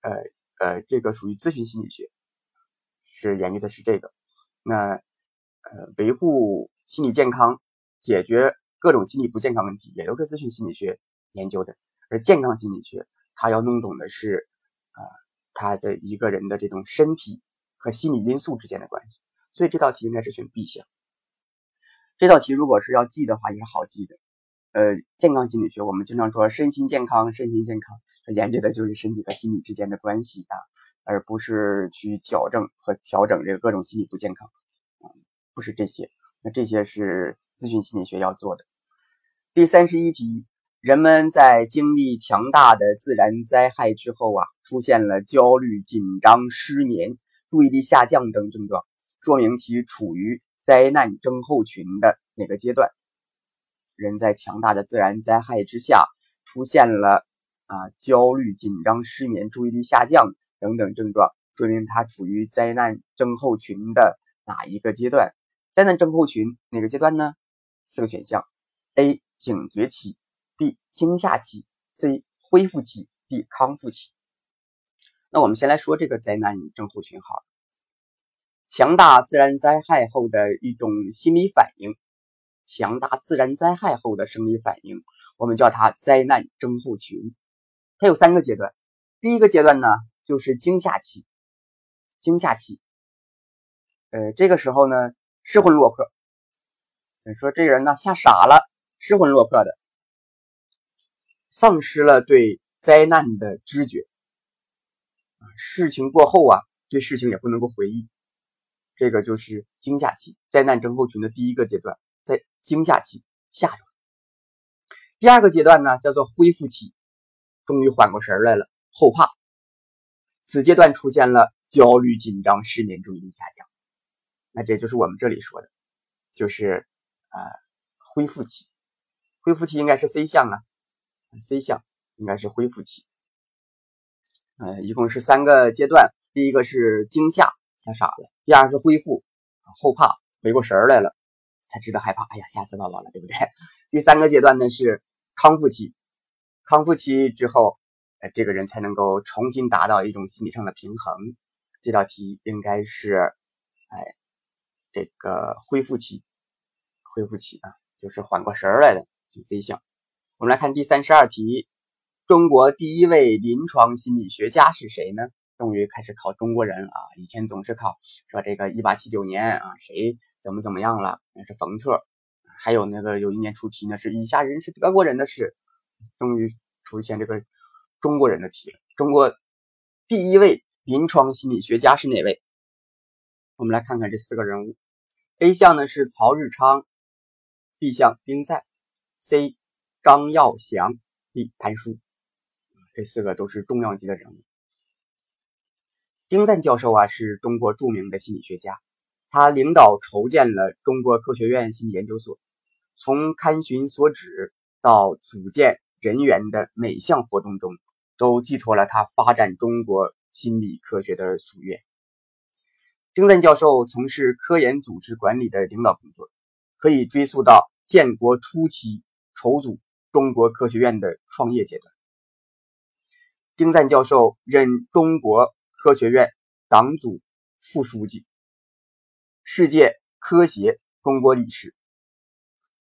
呃呃，这个属于咨询心理学。是研究的是这个，那呃维护心理健康，解决各种心理不健康问题，也都是咨询心理学研究的。而健康心理学，它要弄懂的是啊他的一个人的这种身体和心理因素之间的关系。所以这道题应该是选 B 项。这道题如果是要记的话，也是好记的。呃，健康心理学我们经常说身心健康，身心健康，它研究的就是身体和心理之间的关系啊。而不是去矫正和调整这个各种心理不健康，啊，不是这些，那这些是咨询心理学要做的。第三十一题，人们在经历强大的自然灾害之后啊，出现了焦虑、紧张、失眠、注意力下降等症状，说明其处于灾难症候群的哪个阶段？人在强大的自然灾害之下出现了啊焦虑、紧张、失眠、注意力下降。等等症状说明他处于灾难症候群的哪一个阶段？灾难症候群哪个阶段呢？四个选项：A. 警觉期；B. 惊吓期；C. 恢复期；D. 康复期。那我们先来说这个灾难症候群哈，强大自然灾害后的一种心理反应，强大自然灾害后的生理反应，我们叫它灾难症候群。它有三个阶段，第一个阶段呢。就是惊吓期，惊吓期，呃，这个时候呢，失魂落魄。说这人呢，吓傻了，失魂落魄的，丧失了对灾难的知觉，事情过后啊，对事情也不能够回忆，这个就是惊吓期，灾难症候群的第一个阶段，在惊吓期吓着。第二个阶段呢，叫做恢复期，终于缓过神来了，后怕。此阶段出现了焦虑、紧张、失眠、注意力下降。那这就是我们这里说的，就是呃恢复期。恢复期应该是 C 项啊，C 项应该是恢复期。呃，一共是三个阶段，第一个是惊吓，吓傻了；第二是恢复，后怕，回过神儿来了，才知道害怕，哎呀，吓死宝宝了，对不对？第三个阶段呢是康复期，康复期之后，呃，这个人才能够重新达到一种心理上的平衡。这道题应该是，哎，这个恢复期，恢复期啊，就是缓过神儿来的，就 C 项。我们来看第三十二题。中国第一位临床心理学家是谁呢？终于开始考中国人啊！以前总是考说这个一八七九年啊，谁怎么怎么样了？那是冯特。还有那个有一年出题呢，是以下人是德国人的事。终于出现这个中国人的题了。中国第一位临床心理学家是哪位？我们来看看这四个人物。A 项呢是曹日昌，B 项丁在，C 张耀祥，D 潘叔。这四个都是重量级的人物。丁赞教授啊，是中国著名的心理学家，他领导筹建了中国科学院心理研究所，从刊寻所指到组建人员的每项活动中，都寄托了他发展中国心理科学的夙愿。丁赞教授从事科研组织管理的领导工作，可以追溯到建国初期筹组中国科学院的创业阶段。丁赞教授任中国科学院党组副书记、世界科协中国理事、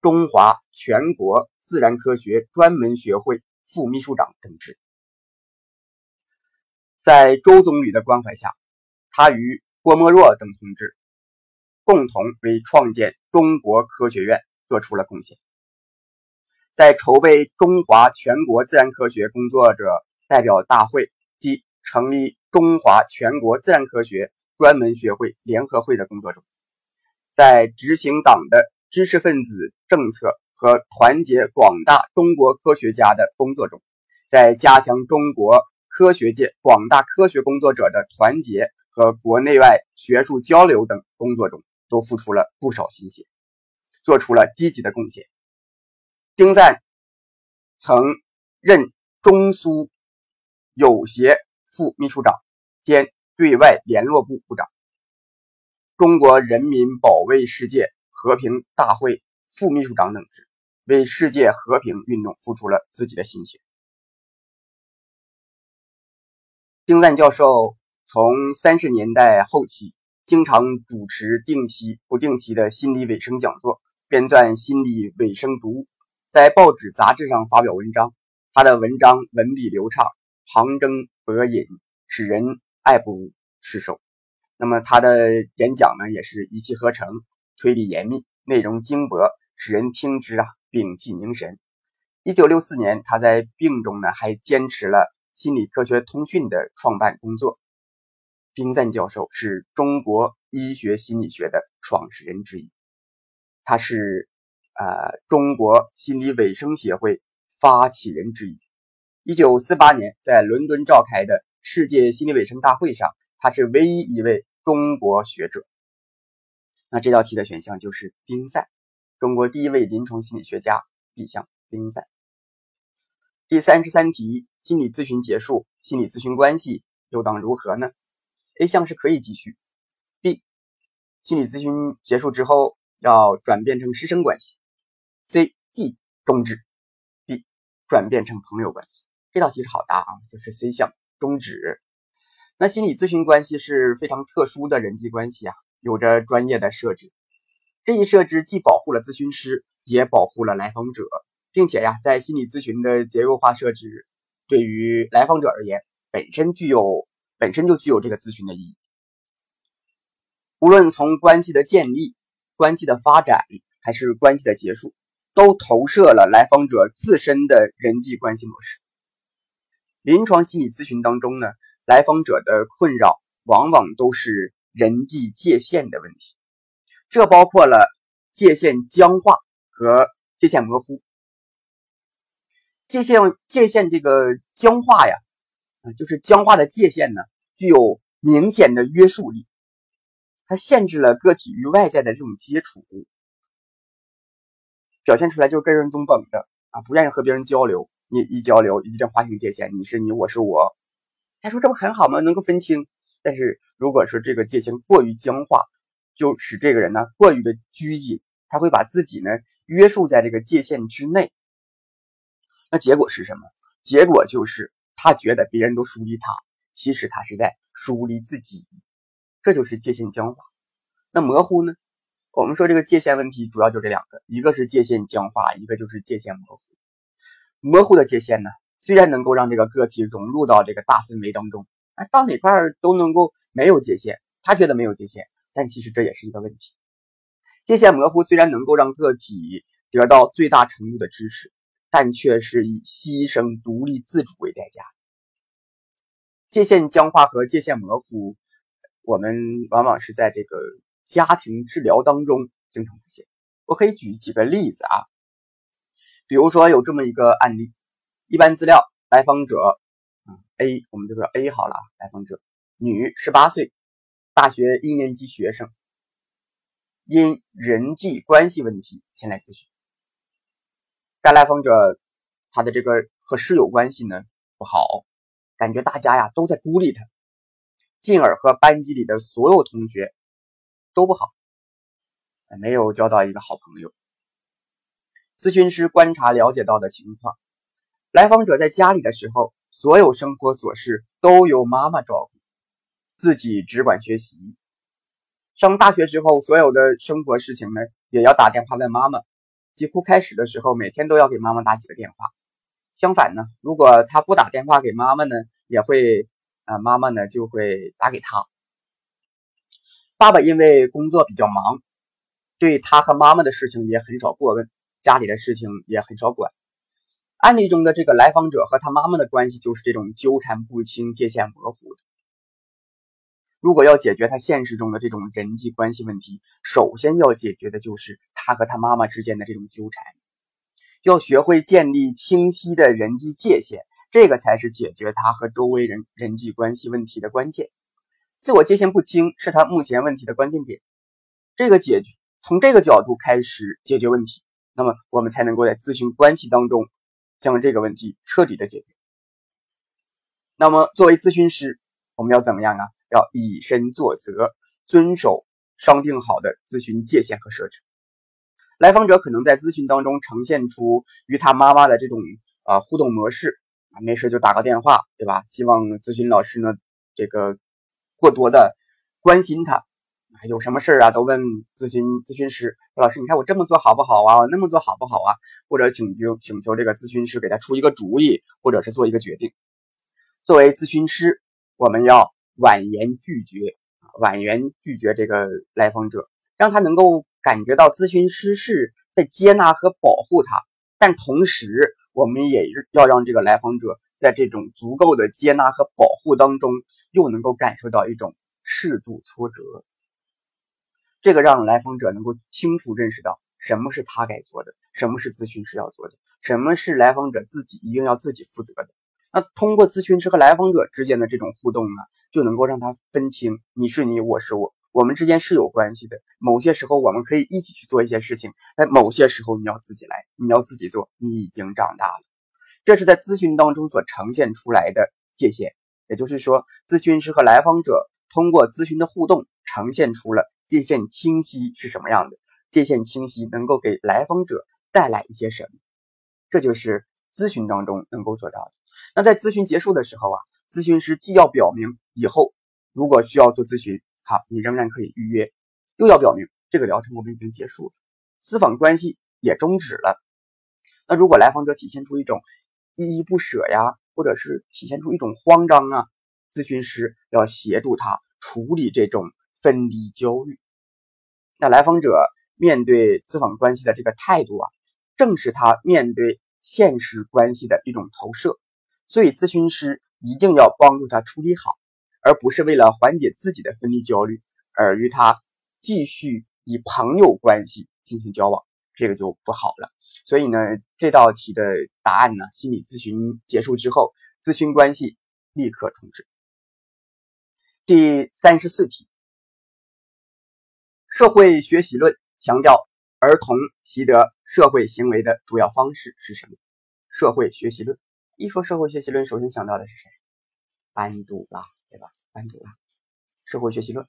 中华全国自然科学专门学会副秘书长等职。在周总理的关怀下，他与郭沫若等同志共同为创建中国科学院做出了贡献。在筹备中华全国自然科学工作者。代表大会及成立中华全国自然科学专门学会联合会的工作中，在执行党的知识分子政策和团结广大中国科学家的工作中，在加强中国科学界广大科学工作者的团结和国内外学术交流等工作中，都付出了不少心血，做出了积极的贡献。丁赞曾任中苏。友协副秘书长兼对外联络部部长，中国人民保卫世界和平大会副秘书长等职，为世界和平运动付出了自己的心血。丁赞教授从三十年代后期，经常主持定期、不定期的心理卫生讲座，编撰心理卫生读物，在报纸、杂志上发表文章。他的文章文笔流畅。旁征博引，使人爱不释手。那么他的演讲呢，也是一气呵成，推理严密，内容精博，使人听之啊屏气凝神。一九六四年，他在病中呢，还坚持了《心理科学通讯》的创办工作。丁赞教授是中国医学心理学的创始人之一，他是呃中国心理卫生协会发起人之一。一九四八年，在伦敦召开的世界心理卫生大会上，他是唯一一位中国学者。那这道题的选项就是丁赞，中国第一位临床心理学家，B 项丁赞。第三十三题，心理咨询结束，心理咨询关系又当如何呢？A 项是可以继续，B 心理咨询结束之后要转变成师生关系，C 即终止，D 转变成朋友关系。这道题是好答啊，就是 C 项终止。那心理咨询关系是非常特殊的人际关系啊，有着专业的设置。这一设置既保护了咨询师，也保护了来访者，并且呀，在心理咨询的结构化设置，对于来访者而言，本身具有本身就具有这个咨询的意义。无论从关系的建立、关系的发展，还是关系的结束，都投射了来访者自身的人际关系模式。临床心理咨询当中呢，来访者的困扰往往都是人际界限的问题，这包括了界限僵化和界限模糊。界限界限这个僵化呀，啊，就是僵化的界限呢，具有明显的约束力，它限制了个体与外在的这种接触，表现出来就是跟人总绷着啊，不愿意和别人交流。你一交流，一定划清界限，你是你，我是我。他说这不很好吗？能够分清。但是如果说这个界限过于僵化，就使这个人呢过于的拘谨，他会把自己呢约束在这个界限之内。那结果是什么？结果就是他觉得别人都疏离他，其实他是在疏离自己。这就是界限僵化。那模糊呢？我们说这个界限问题主要就这两个，一个是界限僵化，一个就是界限模糊。模糊的界限呢，虽然能够让这个个体融入到这个大氛围当中。哎，到哪块都能够没有界限，他觉得没有界限，但其实这也是一个问题。界限模糊虽然能够让个体得到最大程度的支持，但却是以牺牲独立自主为代价。界限僵化和界限模糊，我们往往是在这个家庭治疗当中经常出现。我可以举几个例子啊，比如说有这么一个案例，一般资料来访者。A，我们就说 A 好了啊。来访者，女，十八岁，大学一年级学生，因人际关系问题前来咨询。该来访者他的这个和室友关系呢不好，感觉大家呀都在孤立他，进而和班级里的所有同学都不好，没有交到一个好朋友。咨询师观察了解到的情况，来访者在家里的时候。所有生活琐事都由妈妈照顾，自己只管学习。上大学之后，所有的生活事情呢，也要打电话问妈妈。几乎开始的时候，每天都要给妈妈打几个电话。相反呢，如果他不打电话给妈妈呢，也会啊，妈妈呢就会打给他。爸爸因为工作比较忙，对他和妈妈的事情也很少过问，家里的事情也很少管。案例中的这个来访者和他妈妈的关系就是这种纠缠不清、界限模糊的。如果要解决他现实中的这种人际关系问题，首先要解决的就是他和他妈妈之间的这种纠缠，要学会建立清晰的人际界限，这个才是解决他和周围人人际关系问题的关键。自我界限不清是他目前问题的关键点，这个解决从这个角度开始解决问题，那么我们才能够在咨询关系当中。将这个问题彻底的解决。那么，作为咨询师，我们要怎么样啊？要以身作则，遵守商定好的咨询界限和设置。来访者可能在咨询当中呈现出与他妈妈的这种呃互动模式啊，没事就打个电话，对吧？希望咨询老师呢这个过多的关心他。有什么事儿啊，都问咨询咨询师老师，你看我这么做好不好啊？那么做好不好啊？或者请求请求这个咨询师给他出一个主意，或者是做一个决定。作为咨询师，我们要婉言拒绝，婉言拒绝这个来访者，让他能够感觉到咨询师是在接纳和保护他。但同时，我们也要让这个来访者在这种足够的接纳和保护当中，又能够感受到一种适度挫折。这个让来访者能够清楚认识到什么是他该做的，什么是咨询师要做的，什么是来访者自己一定要自己负责的。那通过咨询师和来访者之间的这种互动呢，就能够让他分清你是你，我是我，我们之间是有关系的。某些时候我们可以一起去做一些事情，但某些时候你要自己来，你要自己做。你已经长大了，这是在咨询当中所呈现出来的界限。也就是说，咨询师和来访者通过咨询的互动，呈现出了。界限清晰是什么样的？界限清晰能够给来访者带来一些什么？这就是咨询当中能够做到的。那在咨询结束的时候啊，咨询师既要表明以后如果需要做咨询，好，你仍然可以预约；又要表明这个疗程我们已经结束了，私访关系也终止了。那如果来访者体现出一种依依不舍呀，或者是体现出一种慌张啊，咨询师要协助他处理这种。分离焦虑，那来访者面对咨访关系的这个态度啊，正是他面对现实关系的一种投射。所以，咨询师一定要帮助他处理好，而不是为了缓解自己的分离焦虑而与他继续以朋友关系进行交往，这个就不好了。所以呢，这道题的答案呢，心理咨询结束之后，咨询关系立刻终止。第三十四题，社会学习论强调儿童习得社会行为的主要方式是什么？社会学习论一说社会学习论，首先想到的是谁？班杜拉，对吧？班杜拉，社会学习论。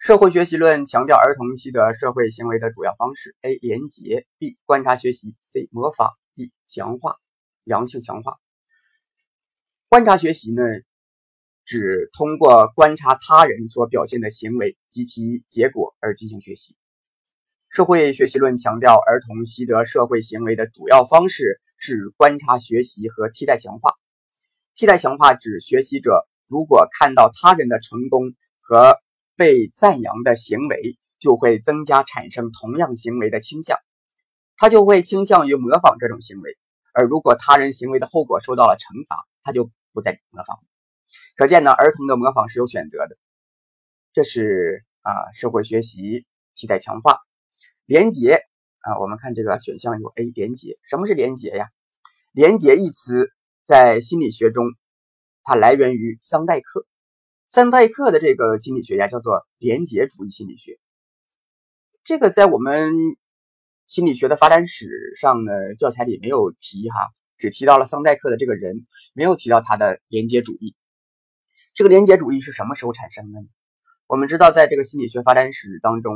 社会学习论强调儿童习得社会行为的主要方式：A. 连结，B. 观察学习，C. 模仿，D. 强化，阳性强化。观察学习呢？指通过观察他人所表现的行为及其结果而进行学习。社会学习论强调，儿童习得社会行为的主要方式是观察学习和替代强化。替代强化指学习者如果看到他人的成功和被赞扬的行为，就会增加产生同样行为的倾向，他就会倾向于模仿这种行为；而如果他人行为的后果受到了惩罚，他就不再模仿。可见呢，儿童的模仿是有选择的。这是啊，社会学习替代强化连结啊。我们看这个选项有 A 连结，什么是连结呀？连结一词在心理学中，它来源于桑代克。桑代克的这个心理学家叫做连结主义心理学。这个在我们心理学的发展史上呢，教材里没有提哈，只提到了桑代克的这个人，没有提到他的连结主义。这个连结主义是什么时候产生的呢？我们知道，在这个心理学发展史当中，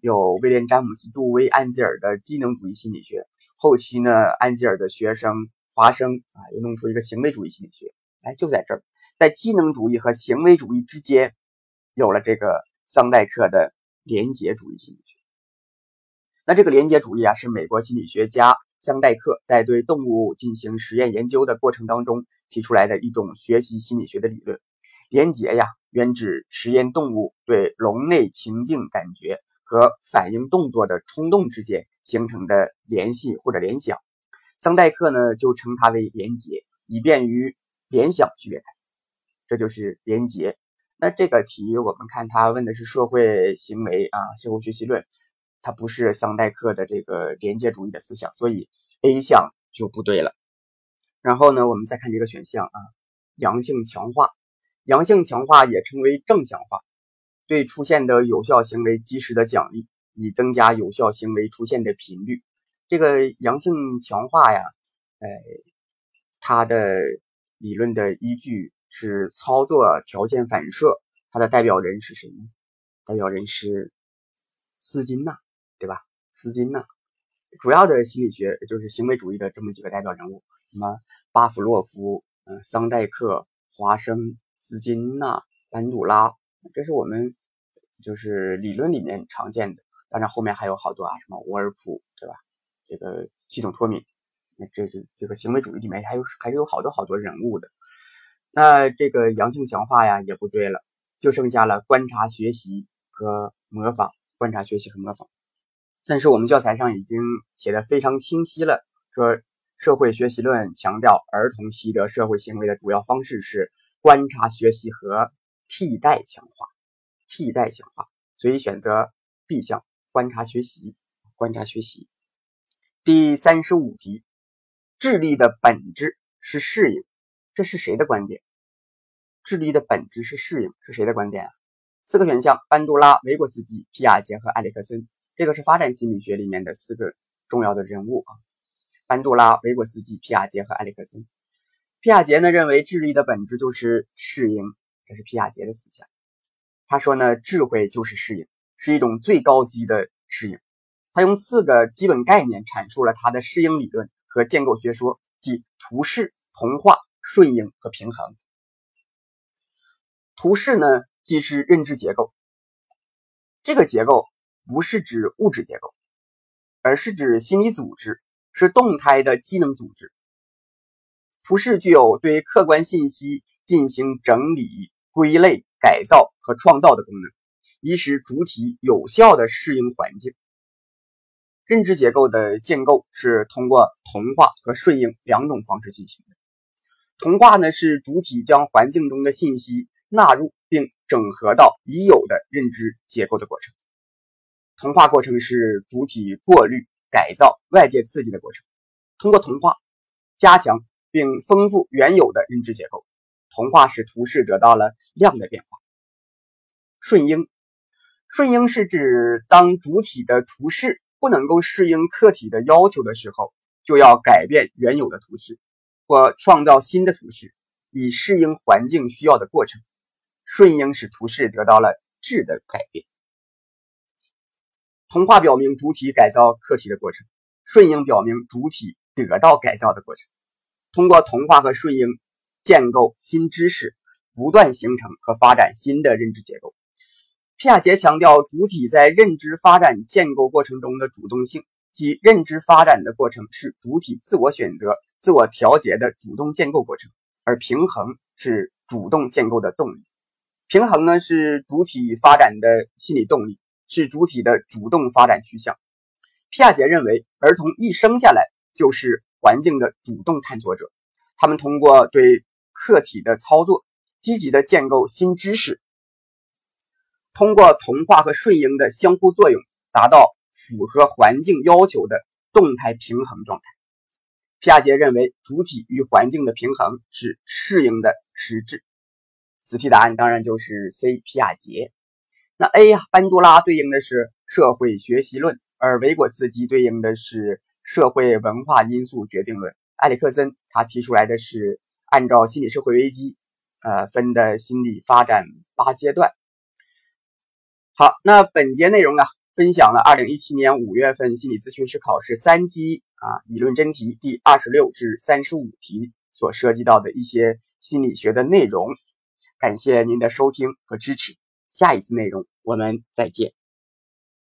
有威廉·詹姆斯·杜威、安吉尔的机能主义心理学。后期呢，安吉尔的学生华生啊，又弄出一个行为主义心理学。哎，就在这儿，在机能主义和行为主义之间，有了这个桑代克的连结主义心理学。那这个连结主义啊，是美国心理学家桑代克在对动物进行实验研究的过程当中提出来的一种学习心理学的理论。连结呀，原指实验动物对笼内情境感觉和反应动作的冲动之间形成的联系或者联想。桑代克呢就称它为连结，以便于联想区别开。这就是连结。那这个题我们看，他问的是社会行为啊，社会学习论，它不是桑代克的这个连结主义的思想，所以 A 项就不对了。然后呢，我们再看这个选项啊，阳性强化。阳性强化也称为正强化，对出现的有效行为及时的奖励，以增加有效行为出现的频率。这个阳性强化呀，呃，它的理论的依据是操作条件反射。它的代表人是谁呢？代表人是斯金纳，对吧？斯金纳主要的心理学就是行为主义的这么几个代表人物，什么巴甫洛夫、嗯，桑代克、华生。斯金纳、班杜拉，这是我们就是理论里面常见的。当然后面还有好多啊，什么沃尔普，对吧？这个系统脱敏，那这这这个行为主义里面还有还是有好多好多人物的。那这个阳性强化呀也不对了，就剩下了观察学习和模仿。观察学习和模仿，但是我们教材上已经写的非常清晰了，说社会学习论强调儿童习得社会行为的主要方式是。观察学习和替代强化，替代强化，所以选择 B 项。观察学习，观察学习。第三十五题，智力的本质是适应，这是谁的观点？智力的本质是适应，是谁的观点啊？四个选项：班杜拉、维果斯基、皮亚杰和埃里克森。这个是发展心理学里面的四个重要的人物啊。班杜拉、维果斯基、皮亚杰和埃里克森。皮亚杰呢认为智力的本质就是适应，这是皮亚杰的思想。他说呢，智慧就是适应，是一种最高级的适应。他用四个基本概念阐述了他的适应理论和建构学说，即图式、同化、顺应和平衡。图式呢，即是认知结构。这个结构不是指物质结构，而是指心理组织，是动态的机能组织。图式具有对客观信息进行整理、归类、改造和创造的功能，以使主体有效的适应环境。认知结构的建构是通过同化和顺应两种方式进行的。同化呢，是主体将环境中的信息纳入并整合到已有的认知结构的过程。同化过程是主体过滤、改造外界刺激的过程。通过同化，加强。并丰富原有的认知结构，同化使图示得到了量的变化。顺应，顺应是指当主体的图示不能够适应客体的要求的时候，就要改变原有的图示，或创造新的图示，以适应环境需要的过程。顺应使图示得到了质的改变。同化表明主体改造客体的过程，顺应表明主体得到改造的过程。通过同化和顺应建构新知识，不断形成和发展新的认知结构。皮亚杰强调主体在认知发展建构过程中的主动性，即认知发展的过程是主体自我选择、自我调节的主动建构过程，而平衡是主动建构的动力。平衡呢是主体发展的心理动力。是主体的主动发展趋向。皮亚杰认为，儿童一生下来就是环境的主动探索者，他们通过对客体的操作，积极的建构新知识，通过同化和顺应的相互作用，达到符合环境要求的动态平衡状态。皮亚杰认为，主体与环境的平衡是适应的实质。此题答案当然就是 C。皮亚杰。那 A 呀，班多拉对应的是社会学习论，而维果茨基对应的是社会文化因素决定论。埃里克森他提出来的是按照心理社会危机，呃分的心理发展八阶段。好，那本节内容啊，分享了二零一七年五月份心理咨询师考试三级啊理论真题第二十六至三十五题所涉及到的一些心理学的内容。感谢您的收听和支持。下一次内容，我们再见。